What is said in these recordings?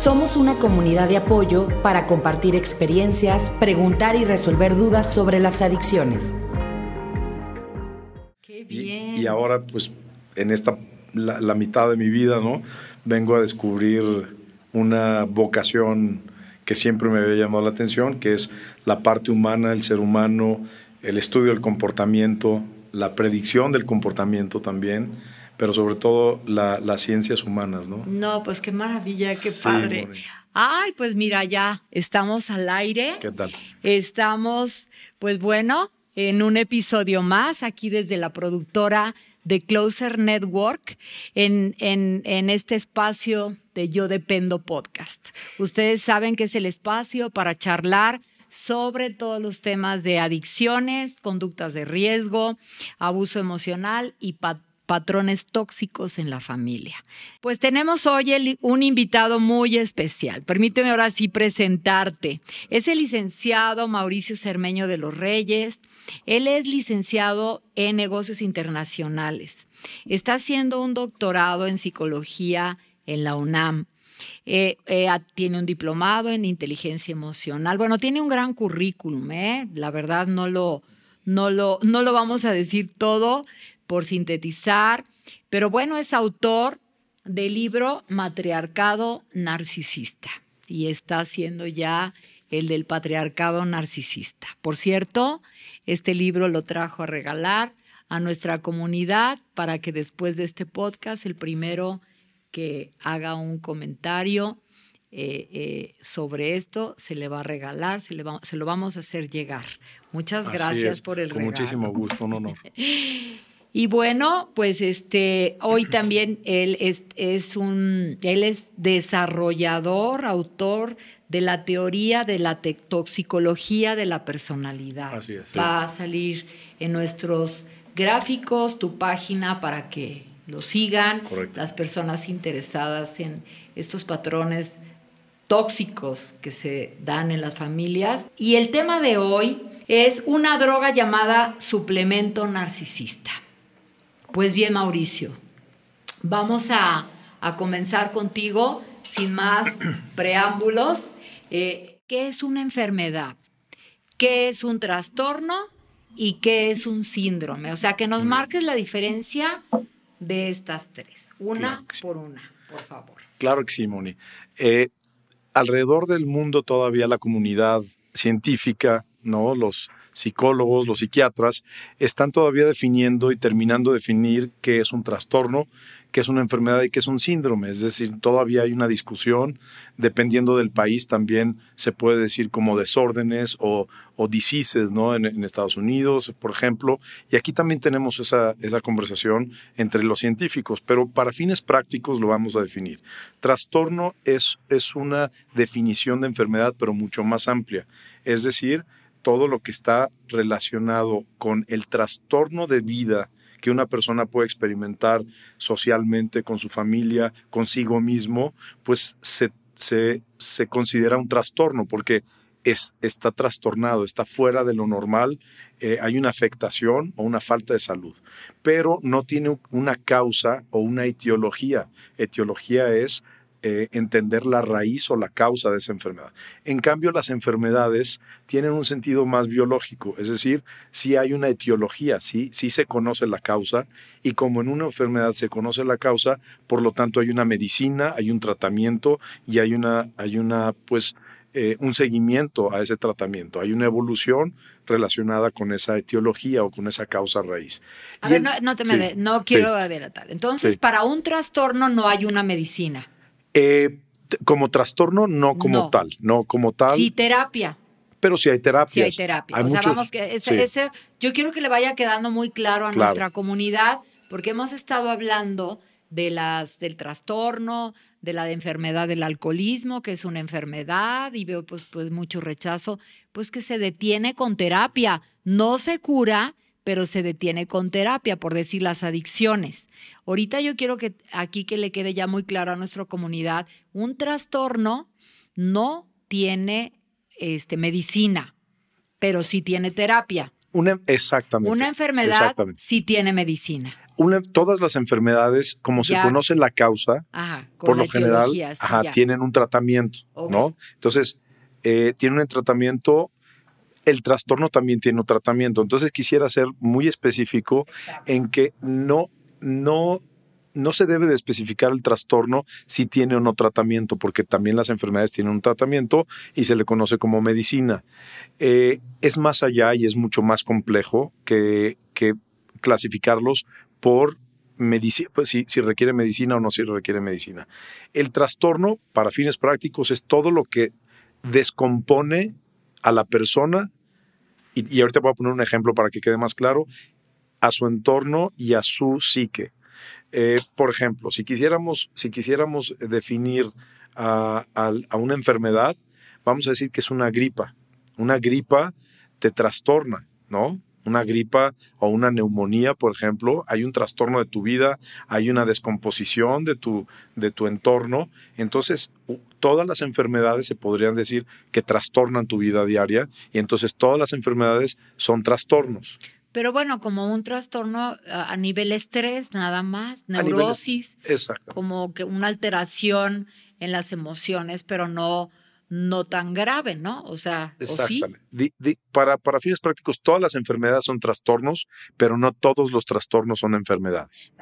Somos una comunidad de apoyo para compartir experiencias, preguntar y resolver dudas sobre las adicciones. Qué bien. Y, ahora, pues, en esta, la, mitad de mi vida, ¿no? Vengo a descubrir una vocación que siempre me había llamado la atención, que es la parte humana, el ser humano, el estudio del comportamiento, la predicción del comportamiento también pero sobre todo las ciencias humanas, ¿no? No, pues qué maravilla, qué padre. Ay, pues mira, ya estamos al aire. ¿Qué tal? Estamos, pues bueno, en un episodio más aquí desde la productora de Closer Network en, en, en, este espacio de Yo Dependo Podcast. Ustedes saben que es el espacio para charlar sobre todos los temas de adicciones, conductas de riesgo, abuso emocional y patrones patrones tóxicos en la familia. Pues tenemos hoy un invitado muy especial. Permíteme ahora sí presentarte. Es el licenciado Mauricio Cermeño de los Reyes. Él es licenciado en negocios internacionales. Está haciendo un doctorado en psicología en la UNAM. Eh, eh, tiene un diplomado en inteligencia emocional. Bueno, tiene un gran currículum, ¿eh? La verdad no lo, no lo, no lo vamos a decir todo, por sintetizar, pero bueno, es autor del libro Matriarcado Narcisista y está haciendo ya el del patriarcado narcisista. Por cierto, este libro lo trajo a regalar a nuestra comunidad para que después de este podcast, el primero que haga un comentario eh, eh, sobre esto se le va a regalar, se, le se lo vamos a hacer llegar. Muchas gracias por el Con muchísimo gusto, un honor. Y bueno, pues este, hoy también él es, es, un, él es desarrollador, autor de la teoría de la toxicología de la personalidad. Así es. Va a salir en nuestros gráficos tu página para que lo sigan las personas interesadas en estos patrones tóxicos que se dan en las familias. Y el tema de hoy es una droga llamada suplemento narcisista. Pues bien, Mauricio, vamos a, comenzar contigo sin más preámbulos. Eh, ¿Qué es una enfermedad? ¿Qué es un trastorno? ¿Y qué es un síndrome? O sea, que nos marques la diferencia de estas tres, una por una, por favor. Claro que sí, Moni. Eh, alrededor del mundo todavía la comunidad científica, ¿no? Los psicólogos, los psiquiatras, están todavía definiendo y terminando de definir qué es un trastorno, qué es una enfermedad y qué es un síndrome. Es decir, todavía hay una discusión, dependiendo del país también se puede decir como desórdenes o, o ¿no? En, Estados Unidos, por ejemplo. Y aquí también tenemos esa, conversación entre los científicos, pero para fines prácticos lo vamos a definir. Trastorno es una definición de enfermedad, pero mucho más amplia. Es decir, todo lo que está relacionado con el trastorno de vida que una persona puede experimentar socialmente, con su familia, consigo mismo, pues se, se, considera un trastorno porque es, está trastornado, está fuera de lo normal, eh, hay una afectación o una falta de salud, pero no tiene una causa o una etiología. Etiología es eh, entender la raíz o la causa de esa enfermedad. En cambio, las enfermedades tienen un sentido más biológico, es decir, si hay una etiología, sí, sí se conoce la causa y como en una enfermedad se conoce la causa, por lo tanto hay una medicina, hay un tratamiento y hay una, hay una, pues, eh, un seguimiento a ese tratamiento, hay una evolución relacionada con esa etiología o con esa causa raíz. A ver, no, te me no quiero adelantar. Entonces, para un trastorno no hay una medicina. Eh, como trastorno, no como tal, no como tal. Sí, terapia. Pero sí hay terapia. Sí hay terapia. o sea, vamos que ese, yo quiero que le vaya quedando muy claro a nuestra comunidad, porque hemos estado hablando de las del trastorno, de la enfermedad del alcoholismo, que es una enfermedad, y veo pues, pues mucho rechazo, pues que se detiene con terapia, no se cura, pero se detiene con terapia, por decir las adicciones. Ahorita yo quiero que aquí que le quede ya muy claro a nuestra comunidad, un trastorno no tiene este, medicina, pero sí tiene terapia. Una, exactamente. Una enfermedad sí tiene medicina. todas las enfermedades, como se conoce la causa, por lo general, tienen un tratamiento, ¿no? Entonces, eh, tienen un tratamiento el trastorno también tiene un tratamiento. Entonces quisiera ser muy específico en que no, no, no se debe de especificar el trastorno si tiene o no tratamiento, porque también las enfermedades tienen un tratamiento y se le conoce como medicina. Eh, es más allá y es mucho más complejo que, que clasificarlos por medicina, pues si, si, requiere medicina o no si requiere medicina. El trastorno, para fines prácticos, es todo lo que descompone a la persona, y, ahorita voy a poner un ejemplo para que quede más claro, a su entorno y a su psique. Eh, por ejemplo, si quisiéramos, si quisiéramos definir a, a, una enfermedad, vamos a decir que es una gripa. Una gripa te trastorna, ¿no? Una gripa o una neumonía, por ejemplo, hay un trastorno de tu vida, hay una descomposición de tu, de tu entorno. Entonces, todas las enfermedades se podrían decir que trastornan tu vida diaria y entonces todas las enfermedades son trastornos. Pero bueno, como un trastorno a nivel estrés, nada más, neurosis, como que una alteración en las emociones, pero no no tan grave, ¿no? O sea, Exactamente. para, para fines prácticos, todas las enfermedades son trastornos, pero no todos los trastornos son enfermedades.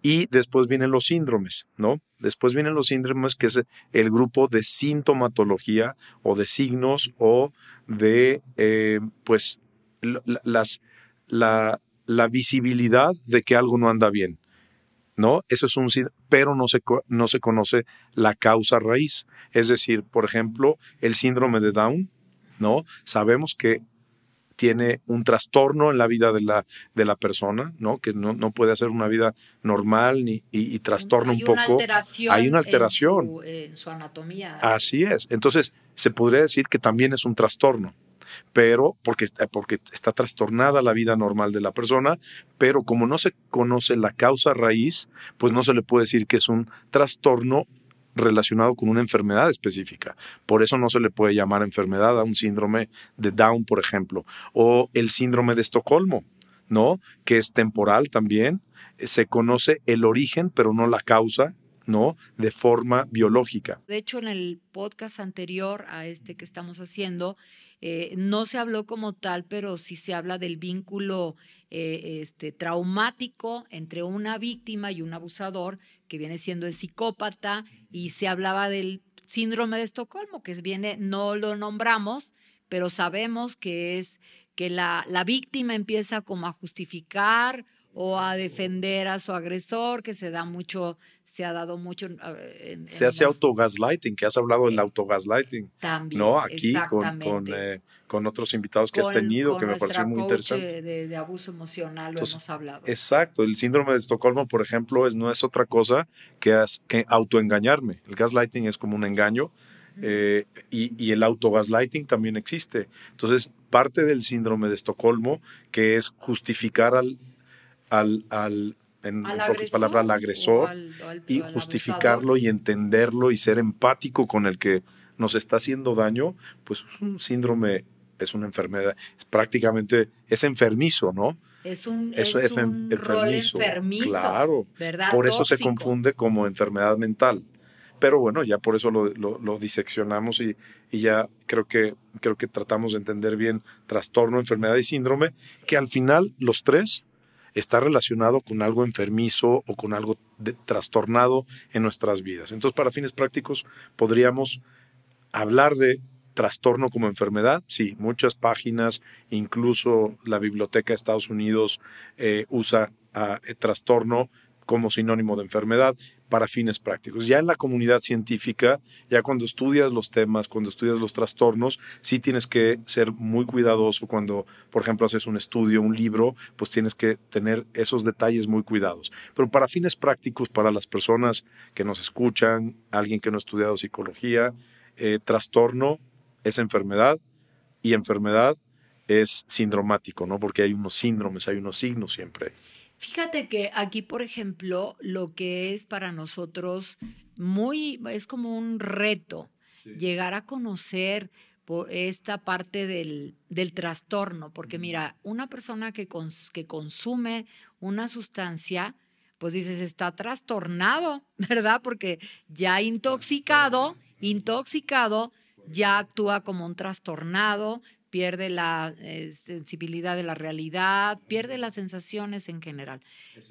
Y después vienen los síndromes, ¿no? Después vienen los síndromes, que es el grupo de sintomatología o de signos o de, eh, pues, las, la, la visibilidad de que algo no anda bien. ¿No? Eso es un pero no se, no se conoce la causa raíz. Es decir, por ejemplo, el síndrome de Down, ¿no? Sabemos que tiene un trastorno en la vida de la, de la persona, ¿no? Que no, no puede hacer una vida normal ni, y, trastorna un poco. Hay una alteración. en su anatomía. Así es. Entonces, se podría decir que también es un trastorno pero porque, porque está trastornada la vida normal de la persona, pero como no se conoce la causa raíz, pues no se le puede decir que es un trastorno relacionado con una enfermedad específica. Por eso no se le puede llamar enfermedad a un síndrome de Down, por ejemplo, o el síndrome de Estocolmo, ¿no? Que es temporal también. Se conoce el origen, pero no la causa, ¿no? De forma biológica. De hecho, en el podcast anterior a este que estamos haciendo, eh, no se habló como tal, pero sí se habla del vínculo eh, este, traumático entre una víctima y un abusador, que viene siendo el psicópata, y se hablaba del síndrome de Estocolmo, que viene, no lo nombramos, pero sabemos que es que la, la víctima empieza como a justificar o a defender a su agresor, que se da mucho, se ha dado mucho. En, se hace autogaslighting, que has hablado del autogaslighting. También. ¿No? Aquí con, con, eh, con, otros invitados que has tenido, que me pareció muy interesante. De, de, abuso emocional lo hemos hablado. Exacto. El síndrome de Estocolmo, por ejemplo, es, no es otra cosa que, que autoengañarme. El gaslighting es como un engaño. Eh, y, y, el autogaslighting también existe. Entonces, parte del síndrome de Estocolmo, que es justificar al, al, al en, pocas palabras, al agresor y justificarlo y entenderlo y ser empático con el que nos está haciendo daño, pues es un síndrome, es una enfermedad, es prácticamente, es enfermizo, ¿no? Es un, es, enfermizo, Claro, por eso se confunde como enfermedad mental. Pero bueno, ya por eso lo, lo, diseccionamos y, y, ya creo que, creo que tratamos de entender bien trastorno, enfermedad y síndrome, que al final los tres está relacionado con algo enfermizo o con algo trastornado en nuestras vidas. Entonces, para fines prácticos, podríamos hablar de trastorno como enfermedad. Sí, muchas páginas, incluso la Biblioteca de Estados Unidos eh, usa a, eh, trastorno como sinónimo de enfermedad para fines prácticos. Ya en la comunidad científica, ya cuando estudias los temas, cuando estudias los trastornos, sí tienes que ser muy cuidadoso cuando, por ejemplo, haces un estudio, un libro, pues tienes que tener esos detalles muy cuidados. Pero para fines prácticos, para las personas que nos escuchan, alguien que no ha estudiado psicología, eh, trastorno es enfermedad y enfermedad es sindromático, ¿no? Porque hay unos síndromes, hay unos signos siempre. Fíjate que aquí, por ejemplo, lo que es para nosotros muy, es como un reto llegar a conocer esta parte del, del trastorno, porque mira, una persona que, que consume una sustancia, pues dices, está trastornado, ¿verdad? Porque ya intoxicado, intoxicado, ya actúa como un trastornado, pierde la eh, sensibilidad de la realidad, pierde las sensaciones en general.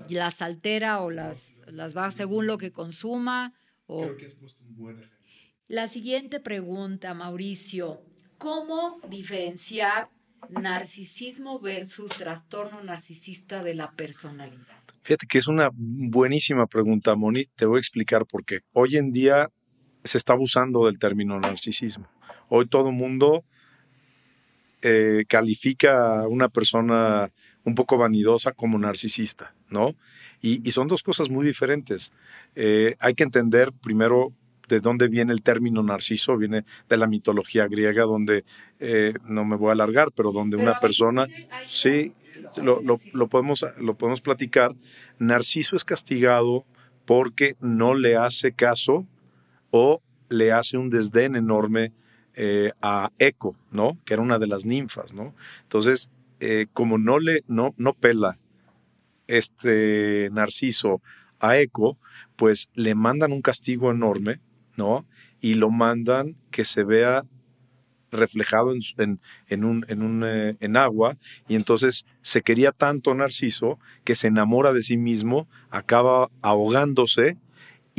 Y las altera o las, las va según lo que consuma. O... Creo que has puesto un buen ejemplo. La siguiente pregunta, Mauricio. ¿Cómo diferenciar narcisismo versus trastorno narcisista de la personalidad? Fíjate que es una buenísima pregunta, Moni. Te voy a explicar por qué. Hoy en día se está abusando del término narcisismo. Hoy todo mundo eh, califica a una persona un poco vanidosa como narcisista, ¿no? Y, son dos cosas muy diferentes. Eh, hay que entender primero de dónde viene el término narciso, viene de la mitología griega, donde eh, no me voy a alargar, pero donde una persona, sí, lo, lo, podemos, lo podemos platicar, Narciso es castigado porque no le hace caso o le hace un desdén enorme eh, a Eco, ¿no? Que era una de las ninfas, ¿no? Entonces, eh, como no le, no, no pela este Narciso a Eco, pues le mandan un castigo enorme, ¿no? Y lo mandan que se vea reflejado en, en, en, un, eh, en agua y entonces se quería tanto Narciso que se enamora de sí mismo, acaba ahogándose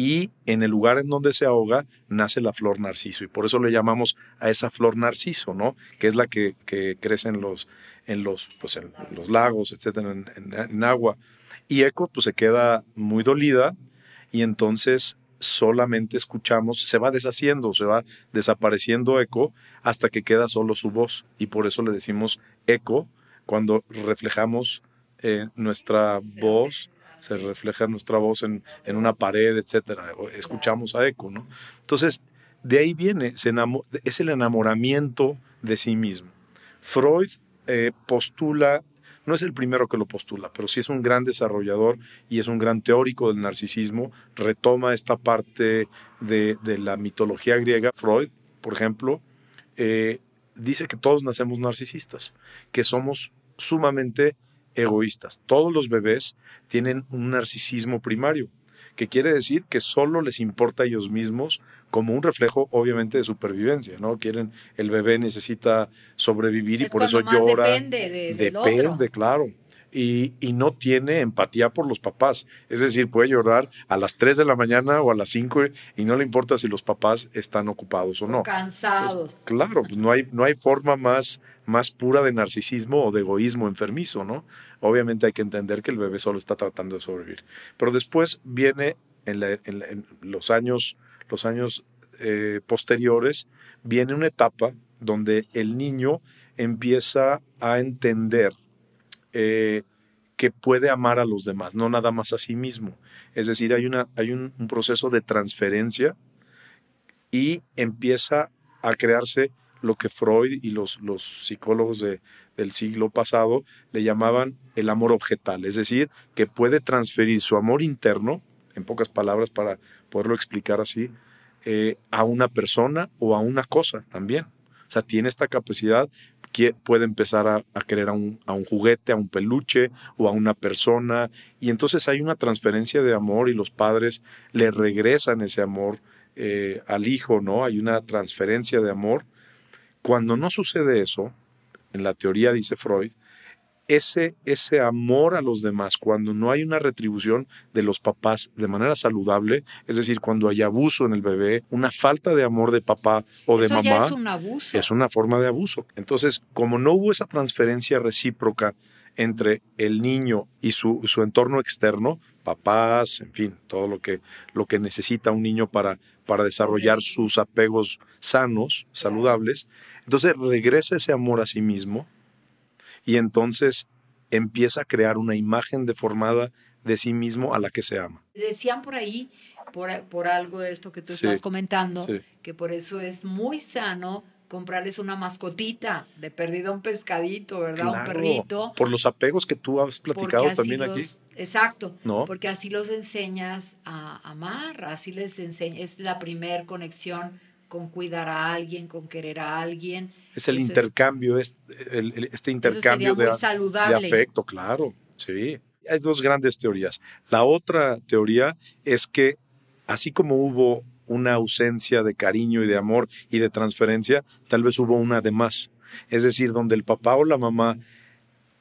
y en el lugar en donde se ahoga nace la flor narciso y por eso le llamamos a esa flor narciso, ¿no? Que es la que, que crece en los, en los, pues en los lagos, etcétera, en, en, agua. Y Eco pues se queda muy dolida y entonces solamente escuchamos, se va deshaciendo, se va desapareciendo Eco hasta que queda solo su voz y por eso le decimos eco cuando reflejamos eh, nuestra voz se refleja nuestra voz en, en una pared, etcétera. Escuchamos a eco, ¿no? Entonces, de ahí viene, es el enamoramiento de sí mismo. Freud eh, postula, no es el primero que lo postula, pero sí es un gran desarrollador y es un gran teórico del narcisismo. Retoma esta parte de, de la mitología griega. Freud, por ejemplo, eh, dice que todos nacemos narcisistas, que somos sumamente egoístas. Todos los bebés tienen un narcisismo primario, que quiere decir que solo les importa a ellos mismos como un reflejo, obviamente, de supervivencia, ¿no? Quieren, el bebé necesita sobrevivir y por eso llora. Depende, depende, claro. Y, y, no tiene empatía por los papás. Es decir, puede llorar a las 3 de la mañana o a las 5 y no le importa si los papás están ocupados o no. Cansados. claro, pues no hay, no hay forma más más pura de narcisismo o de egoísmo enfermizo, ¿no? Obviamente hay que entender que el bebé solo está tratando de sobrevivir. Pero después viene en, los años, los años eh, posteriores, viene una etapa donde el niño empieza a entender eh, que puede amar a los demás, no nada más a sí mismo. Es decir, hay, una, hay un proceso de transferencia y empieza a crearse lo que Freud y los, los psicólogos de, del siglo pasado le llamaban el amor objetal, es decir, que puede transferir su amor interno, en pocas palabras para poderlo explicar así, eh, a una persona o a una cosa también. O sea, tiene esta capacidad puede empezar a, querer a un, juguete, a un peluche o a una persona. Y entonces hay una transferencia de amor y los padres le regresan ese amor eh, al hijo, ¿no? Hay una transferencia de amor cuando no sucede eso, en la teoría dice Freud, ese, ese amor a los demás, cuando no hay una retribución de los papás de manera saludable, es decir, cuando hay abuso en el bebé, una falta de amor de papá o de mamá, es un abuso. Es una forma de abuso. Entonces, como no hubo esa transferencia recíproca entre el niño y su, su entorno externo, papás, en fin, todo lo que, lo que necesita un niño para, para desarrollar sus apegos sanos, saludables. Entonces regresa ese amor a sí mismo y entonces empieza a crear una imagen deformada de sí mismo a la que se ama. Decían por ahí, por, por algo de esto que tú estás comentando, que por eso es muy sano comprarles una mascotita, de perdida un pescadito, ¿verdad? un perrito. Por los apegos que tú has platicado también aquí. Exacto, ¿No? porque así los enseñas a amar, así les enseñas, es la primer conexión con cuidar a alguien, con querer a alguien. Es el intercambio, es, este intercambio de, de afecto, claro, sí. Hay dos grandes teorías. La otra teoría es que así como hubo una ausencia de cariño y de amor y de transferencia, tal vez hubo una de más. Es decir, donde el papá o la mamá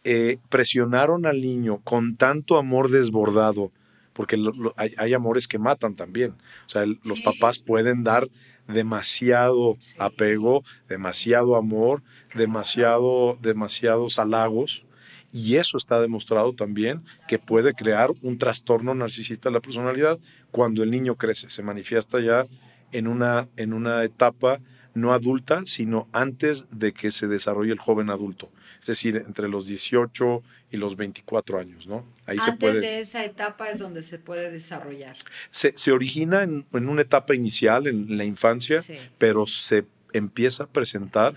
eh, presionaron al niño con tanto amor desbordado, porque hay, amores que matan también. O sea, los papás pueden dar demasiado apego, demasiado amor, demasiado, demasiados halagos. Y eso está demostrado también que puede crear un trastorno narcisista de la personalidad cuando el niño crece, se manifiesta ya en una, en una etapa no adulta, sino antes de que se desarrolle el joven adulto, es decir, entre los 18 y los 24 años, ¿no? Ahí antes se puede, de esa etapa es donde se puede desarrollar. Se, se origina en, en, una etapa inicial, en la infancia, pero se empieza a presentar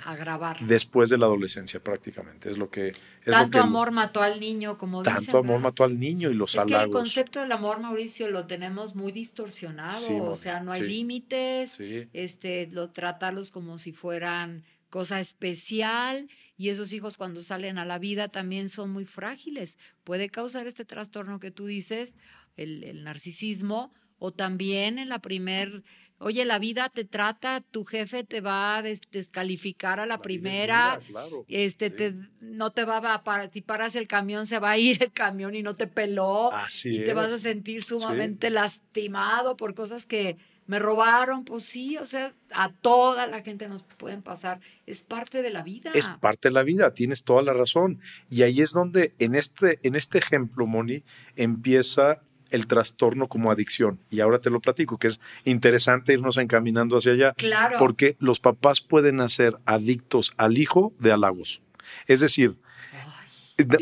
después de la adolescencia prácticamente. Es lo que... tanto amor mató al niño, como Tanto amor mató al niño y los es Que el concepto del amor, Mauricio, lo tenemos muy distorsionado. o sea, no hay límites. Este, lo, tratarlos como si fueran cosa especial y esos hijos cuando salen a la vida también son muy frágiles. Puede causar este trastorno que tú dices, el, el narcisismo, o también en la primer Oye, la vida te trata, tu jefe te va a descalificar a la, primera, este, no te va a, si paras el camión se va a ir el camión y no te peló, Así y te vas a sentir sumamente lastimado por cosas que me robaron, pues sí, o sea, a toda la gente nos pueden pasar, es parte de la vida. Es parte de la vida, tienes toda la razón. Y ahí es donde en este, en este ejemplo, Moni, empieza el trastorno como adicción. Y ahora te lo platico, que es interesante irnos encaminando hacia allá. Claro. Porque los papás pueden hacer adictos al hijo de halagos. Es decir,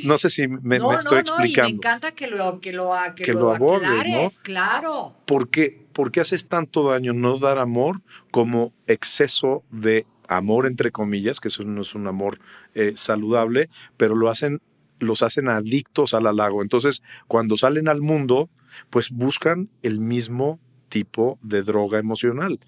no sé si me, estoy explicando. me encanta que lo, que lo, que, lo, aclares, claro. ¿Por qué? ¿Por qué haces tanto daño no dar amor como exceso de amor, entre comillas, que eso no es un amor eh, saludable, pero lo hacen los hacen adictos al halago. Entonces, cuando salen al mundo, pues buscan el mismo tipo de droga emocional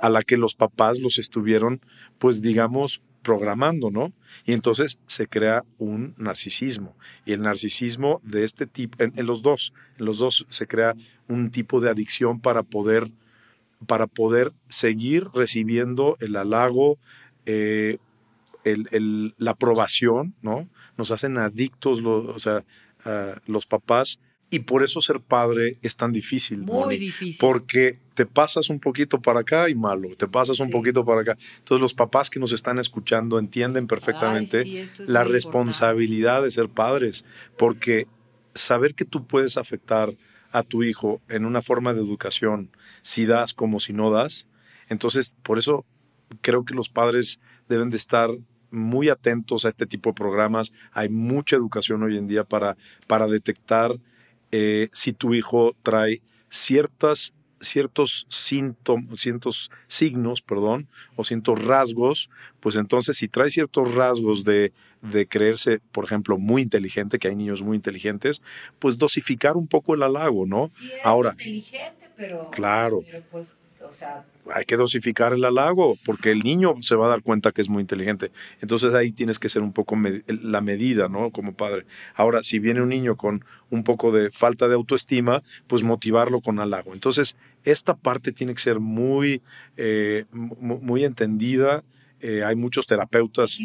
a la que los papás los estuvieron, pues digamos, programando, ¿no? Y entonces se crea un narcisismo. Y el narcisismo de este tipo, en, los dos, en los dos se crea un tipo de adicción para poder, para poder seguir recibiendo el halago, eh, el, la aprobación, ¿no? Nos hacen adictos, o sea, los papás y por eso ser padre es tan difícil. Muy difícil. Porque te pasas un poquito para acá y malo, te pasas un poquito para acá. Entonces los papás que nos están escuchando entienden perfectamente la responsabilidad de ser padres, porque saber que tú puedes afectar a tu hijo en una forma de educación, si das como si no das, entonces por eso creo que los padres deben de estar muy atentos a este tipo de programas. Hay mucha educación hoy en día para, para detectar eh, si tu hijo trae ciertas, ciertos síntomas, ciertos signos, perdón, o ciertos rasgos, pues entonces si trae ciertos rasgos de, de creerse, por ejemplo, muy inteligente, que hay niños muy inteligentes, pues dosificar un poco el halago, ¿no? Ahora, inteligente, pero, claro. Pero pues hay que dosificar el halago, porque el niño se va a dar cuenta que es muy inteligente. Entonces ahí tienes que ser un poco la medida, ¿no? Como padre. Ahora, si viene un niño con un poco de falta de autoestima, pues motivarlo con halago. Entonces, esta parte tiene que ser muy, eh, muy entendida. Eh, hay muchos terapeutas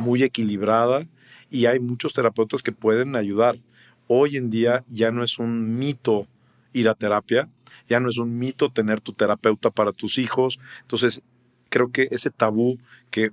muy equilibrada y hay muchos terapeutas que pueden ayudar. Hoy en día ya no es un mito ir a terapia, ya no es un mito tener tu terapeuta para tus hijos. Entonces, creo que ese tabú que,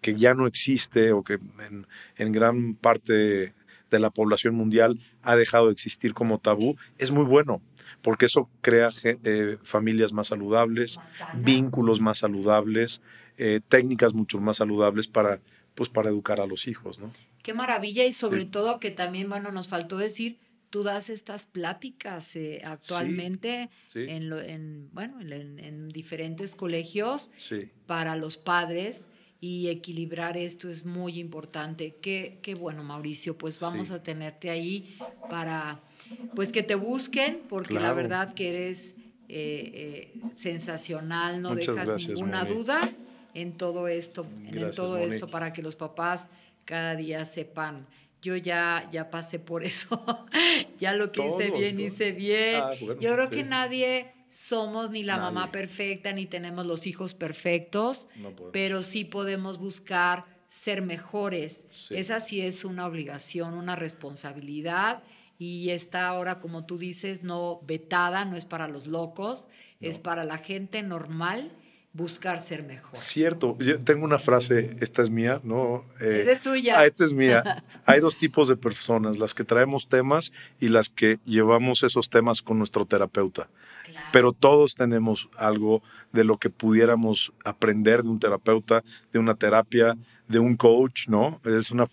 que, ya no existe o que en, en, gran parte de la población mundial ha dejado de existir como tabú, es muy bueno, porque eso crea eh, familias más saludables, vínculos más saludables, eh, técnicas mucho más saludables para, pues, para educar a los hijos. ¿no? Qué maravilla y sobre todo que también, bueno, nos faltó decir tú das estas pláticas eh, actualmente En, bueno, en, diferentes colegios para los padres y equilibrar esto es muy importante. Qué, qué bueno, Mauricio, pues vamos a tenerte ahí para pues que te busquen, porque la verdad que eres eh, eh, sensacional, no dejas ninguna duda en todo esto, en todo esto para que los papás cada día sepan. Yo ya, ya pasé por eso, ya lo que hice bien, hice bien. Ah, Yo creo que nadie somos ni la mamá perfecta, ni tenemos los hijos perfectos, pero sí podemos buscar ser mejores. Esa sí es una obligación, una responsabilidad y está ahora, como tú dices, no vetada, no es para los locos, es para la gente normal buscar ser mejor. Cierto, yo tengo una frase, esta es mía, ¿no? Eh, esta es tuya. Ah, esta es mía. Hay dos tipos de personas, las que traemos temas y las que llevamos esos temas con nuestro terapeuta. Pero todos tenemos algo de lo que pudiéramos aprender de un terapeuta, de una terapia, de un coach, ¿no? Es una,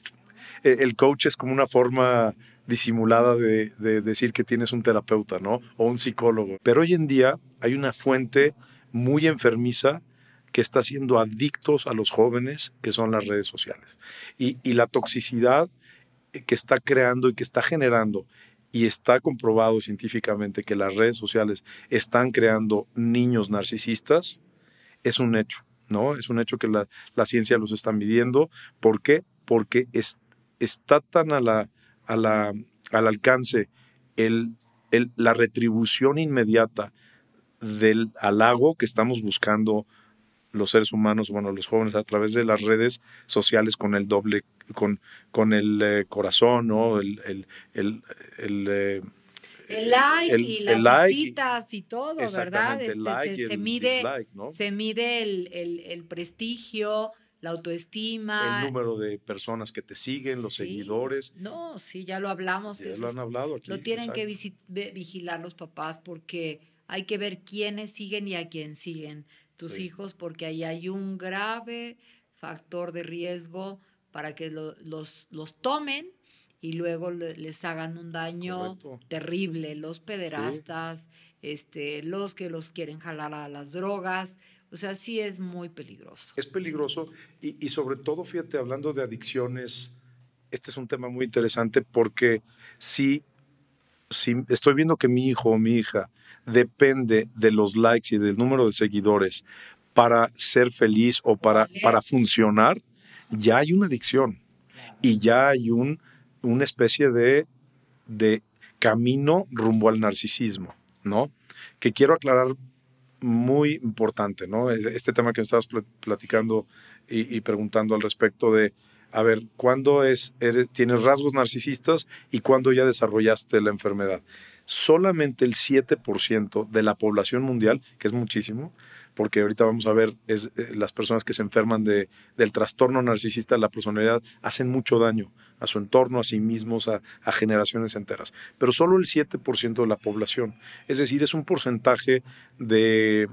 e, el coach es como una forma disimulada de, de decir que tienes un terapeuta, ¿no? O un psicólogo. Pero hoy en día hay una fuente muy enfermiza que está haciendo adictos a los jóvenes, que son las redes sociales. Y, la toxicidad que está creando y que está generando, y está comprobado científicamente que las redes sociales están creando niños narcisistas, es un hecho, ¿no? Es un hecho que la, ciencia los está midiendo. ¿Por qué? Porque está tan a la, a la, al alcance el, el, la retribución inmediata del halago que estamos buscando los seres humanos, bueno, los jóvenes a través de las redes sociales con el doble, con, con el eh, corazón, ¿no? El, el, el, el, eh, like y las visitas y todo, ¿verdad? Este, se, mide, se mide el, prestigio, la autoestima. El número de personas que te siguen, los seguidores. No, sí, ya lo hablamos. Ya lo han hablado aquí. Lo tienen que vigilar los papás porque hay que ver quiénes siguen y a quién siguen tus hijos, porque ahí hay un grave factor de riesgo para que los, los tomen y luego les hagan un daño terrible. Los pederastas, este, los que los quieren jalar a las drogas. O sea, sí es muy peligroso. Es peligroso y, y sobre todo, fíjate, hablando de adicciones, este es un tema muy interesante porque si, si estoy viendo que mi hijo o mi hija depende de los likes y del número de seguidores para ser feliz o para, para funcionar, ya hay una adicción y ya hay un, una especie de, de camino rumbo al narcisismo, ¿no? Que quiero aclarar muy importante, ¿no? Este tema que me estabas platicando y, preguntando al respecto de, a ver, ¿cuándo es, tienes rasgos narcisistas y cuándo ya desarrollaste la enfermedad? solamente el 7% de la población mundial, que es muchísimo, porque ahorita vamos a ver, es, eh, las personas que se enferman de, del trastorno narcisista de la personalidad hacen mucho daño a su entorno, a sí mismos, a, generaciones enteras. Pero solo el 7% de la población. Es decir, es un porcentaje de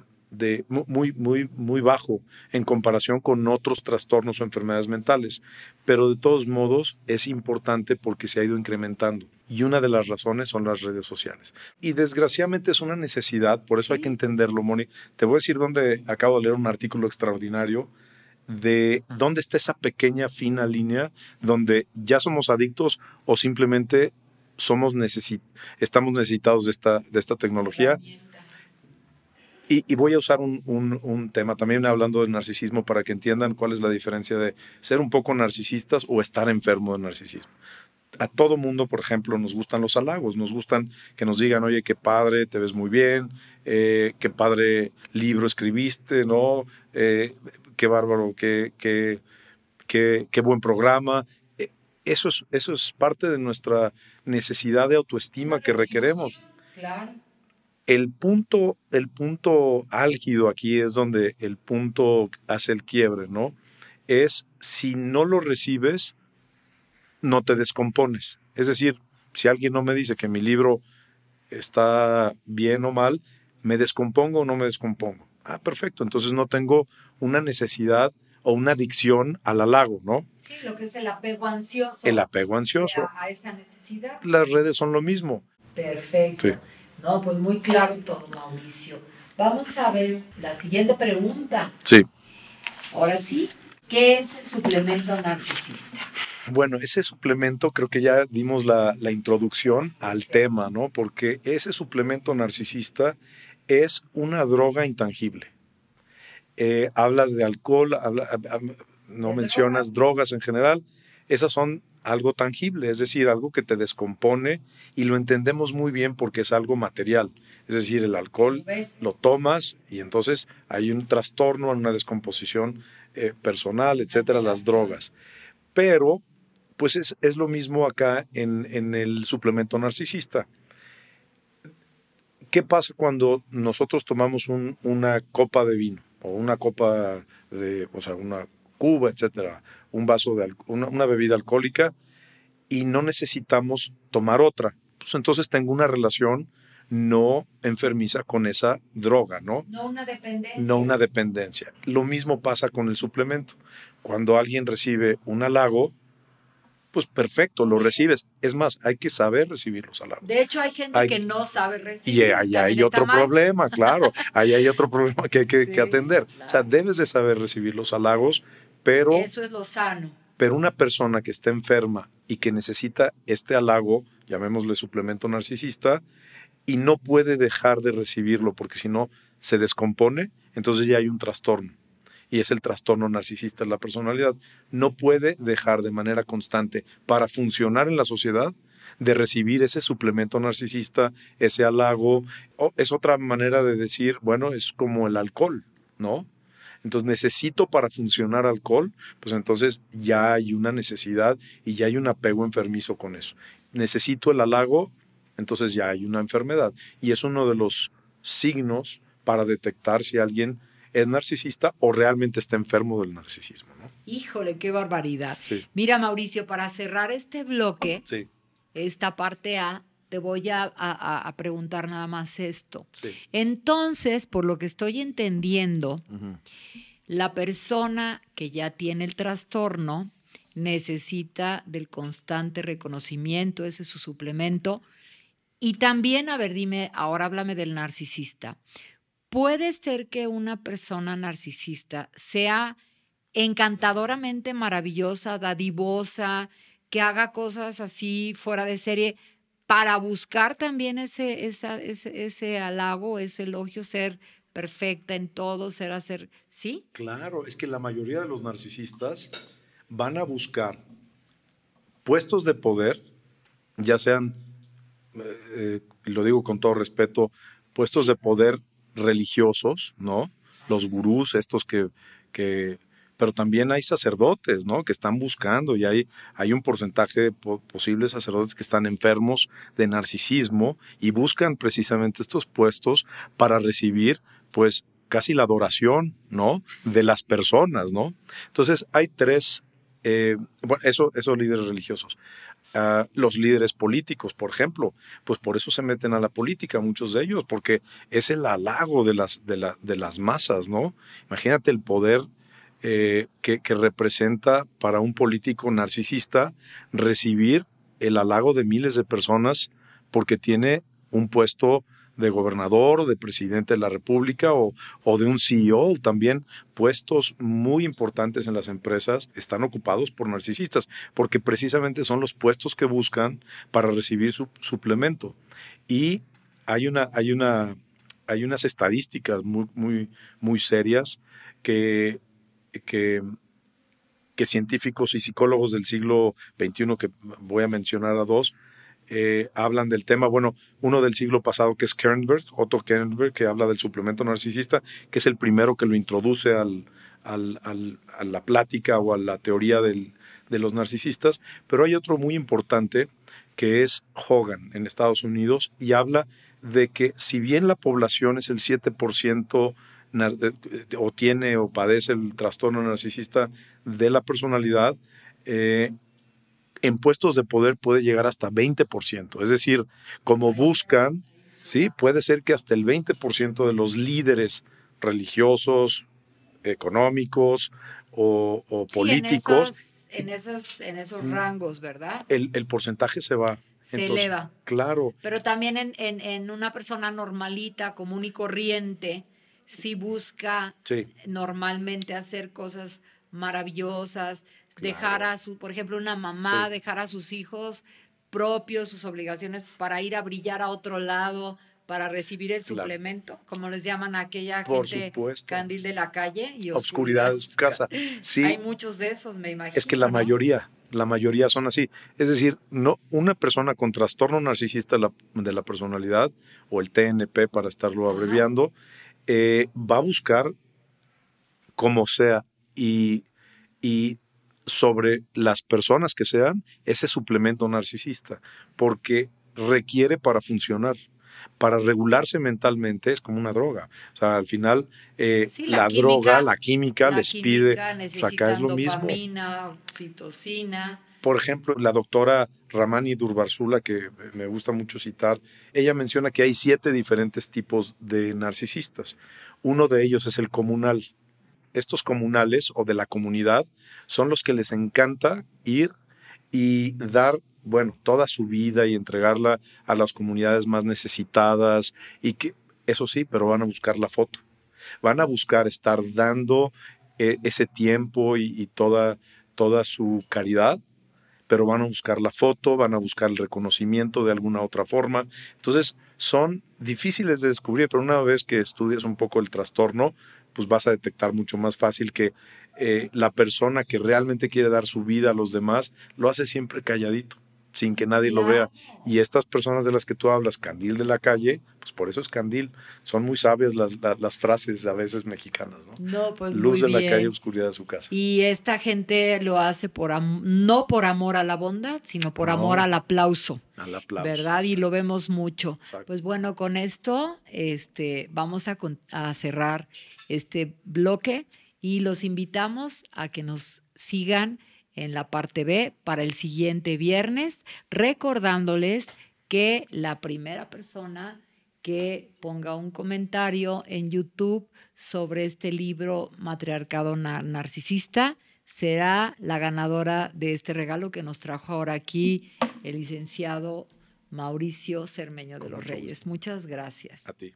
muy, muy, muy bajo en comparación con otros trastornos o enfermedades mentales. Pero de todos modos es importante porque se ha ido incrementando. Y una de las razones son las redes sociales. Y desgraciadamente es una necesidad, por eso hay que entenderlo, Moni. Te voy a decir dónde acabo de leer un artículo extraordinario de dónde está esa pequeña fina línea donde ya somos adictos o simplemente somos estamos necesitados de esta, de esta tecnología. Y, voy a usar un, tema también hablando del narcisismo para que entiendan cuál es la diferencia de ser un poco narcisistas o estar enfermo de narcisismo. A todo mundo, por ejemplo, nos gustan los halagos, nos gustan que nos digan, oye, qué padre, te ves muy bien, eh, qué padre libro escribiste, ¿no? Eh, qué bárbaro, qué, qué, qué, buen programa. Eh, eso es, eso es parte de nuestra necesidad de autoestima que requeremos. Claro. El punto, el punto álgido aquí es donde el punto hace el quiebre, ¿no? Es si no lo recibes, no te descompones. Es decir, si alguien no me dice que mi libro está bien o mal, ¿me descompongo o no me descompongo? Ah, perfecto. Entonces no tengo una necesidad o una adicción al halago, ¿no? Sí, lo que es el apego ansioso. El apego ansioso. A, esa necesidad. Las redes son lo mismo. Perfecto. Sí. No, pues muy claro todo, Mauricio. Vamos a ver la siguiente pregunta. Sí. Ahora sí, ¿qué es el suplemento narcisista? Bueno, ese suplemento creo que ya dimos la, introducción al tema, ¿no? Porque ese suplemento narcisista es una droga intangible. Eh, hablas de alcohol, no mencionas drogas en general, esas son algo tangible, es decir, algo que te descompone y lo entendemos muy bien porque es algo material. Es decir, el alcohol lo tomas y entonces hay un trastorno, una descomposición eh, personal, etcétera, las drogas. Pero, pues es, lo mismo acá en, en el suplemento narcisista. ¿Qué pasa cuando nosotros tomamos una copa de vino o una copa de, o sea, una cuba, etcétera, un vaso de una, bebida alcohólica y no necesitamos tomar otra? Pues entonces tengo una relación no enfermiza con esa droga, ¿no? No una dependencia. No una dependencia. Lo mismo pasa con el suplemento. Cuando alguien recibe un halago, pues perfecto, lo recibes. Es más, hay que saber recibir los halagos. De hecho, hay gente que no sabe recibir. Y ahí hay otro problema, claro. Ahí hay otro problema que hay que, atender. O sea, debes de saber recibir los halagos, pero... Eso es lo sano. Pero una persona que está enferma y que necesita este halago, llamémosle suplemento narcisista, y no puede dejar de recibirlo porque si no se descompone, entonces ya hay un trastorno y es el trastorno narcisista de la personalidad. No puede dejar de manera constante para funcionar en la sociedad de recibir ese suplemento narcisista, ese halago. es otra manera de decir, bueno, es como el alcohol, ¿no? Entonces necesito para funcionar alcohol, pues entonces ya hay una necesidad y ya hay un apego enfermizo con eso. Necesito el halago, entonces ya hay una enfermedad. Y es uno de los signos para detectar si alguien es narcisista o realmente está enfermo del narcisismo. ¿no? Híjole, qué barbaridad. Mira, Mauricio, para cerrar este bloque, esta parte A, te voy a, preguntar nada más esto. Entonces, por lo que estoy entendiendo, la persona que ya tiene el trastorno necesita del constante reconocimiento, ese es su suplemento. Y también, a ver, dime, ahora háblame del narcisista. Puede ser que una persona narcisista sea encantadoramente maravillosa, dadivosa, que haga cosas así fuera de serie para buscar también ese, ese, ese halago, ese elogio, ser perfecta en todo, ser hacer, ¿sí? Claro, es que la mayoría de los narcisistas van a buscar puestos de poder, ya sean, eh, eh, lo digo con todo respeto, puestos de poder religiosos, ¿no? Los gurús, estos que, que pero también hay sacerdotes, ¿no? Que están buscando y hay, hay un porcentaje de posibles sacerdotes que están enfermos de narcisismo y buscan precisamente estos puestos para recibir, pues, casi la adoración, ¿no? De las personas, ¿no? Entonces, hay tres, eh, bueno, eso, esos líderes religiosos los líderes políticos, por ejemplo, pues por eso se meten a la política muchos de ellos, porque es el halago de las, de, de las masas, ¿no? Imagínate el poder eh, que, que, representa para un político narcisista recibir el halago de miles de personas porque tiene un puesto de gobernador o de presidente de la República o, de un CEO. También puestos muy importantes en las empresas están ocupados por narcisistas, porque precisamente son los puestos que buscan para recibir su suplemento. Y hay, una, hay, una, hay unas estadísticas muy, muy, muy serias que, que, que científicos y psicólogos del siglo XXI, que voy a mencionar a dos, eh, hablan del tema, bueno, uno del siglo pasado que es Kernberg, Otto Kernberg, que habla del suplemento narcisista, que es el primero que lo introduce al, a la plática o a la teoría del, de los narcisistas, pero hay otro muy importante que es Hogan en Estados Unidos y habla de que si bien la población es el 7% o tiene o padece el trastorno narcisista de la personalidad, eh, en puestos de poder puede llegar hasta 20%. Es decir, como buscan, ¿sí? puede ser que hasta el 20% de los líderes religiosos, económicos o, políticos. En, esos, en, esos mm. rangos, ¿verdad? El, porcentaje se va. Se eleva. Claro. Pero también en, en, una persona normalita, común y corriente, sí busca normalmente hacer cosas maravillosas, dejar a su, por ejemplo, una mamá, dejar a sus hijos propios, sus obligaciones para ir a brillar a otro lado, para recibir el Claro. suplemento, como les llaman a aquella Por gente supuesto. candil de la calle y Obscuridad de su casa. Sí, Hay muchos de esos, me imagino. es que la ¿no? mayoría, la mayoría son así. Es decir, no una persona con trastorno narcisista de la, de la personalidad, o el TNP para estarlo abreviando, eh, va a buscar como sea y, y sobre las personas que sean ese suplemento narcisista, porque requiere para funcionar. Para regularse mentalmente es como una droga. O sea, al final eh, Sí, la, la química- droga, la química La les química, pide, o sea, acá es lo mismo. oxitocina. Por ejemplo, la doctora Ramani Durbarsula, que me gusta mucho citar, ella menciona que hay siete diferentes tipos de narcisistas. Uno de ellos es el comunal. Estos comunales o de la comunidad son los que les encanta ir y dar, bueno, toda su vida y entregarla a las comunidades más necesitadas y que, eso sí, pero van a buscar la foto. Van a buscar estar dando eh, ese tiempo y, y toda, toda su caridad pero van a buscar la foto, van a buscar el reconocimiento de alguna otra forma. Entonces, son difíciles de descubrir, pero una vez que estudias un poco el trastorno, pues vas a detectar mucho más fácil que eh, la persona que realmente quiere dar su vida a los demás lo hace siempre calladito, sin que nadie lo vea. Y estas personas de las que tú hablas, candil de la calle, pues por eso es candil. Son muy sabias las, la- las frases a veces mexicanas, ¿no? No, pues Luz de la calle, oscuridad de su casa. Y esta gente lo hace por am- no por amor a la bondad, sino por No. amor al aplauso, Al aplauso. ¿verdad? Y lo vemos mucho. Exacto. Pues bueno, con esto este, vamos a, a cerrar este bloque y los invitamos a que nos sigan en la parte B para el siguiente viernes, recordándoles que la primera persona que ponga un comentario en YouTube sobre este libro Matriarcado Na- Narcisista será la ganadora de este regalo que nos trajo ahora aquí el licenciado Mauricio Cermeño de los Reyes. Muchas gracias. A ti.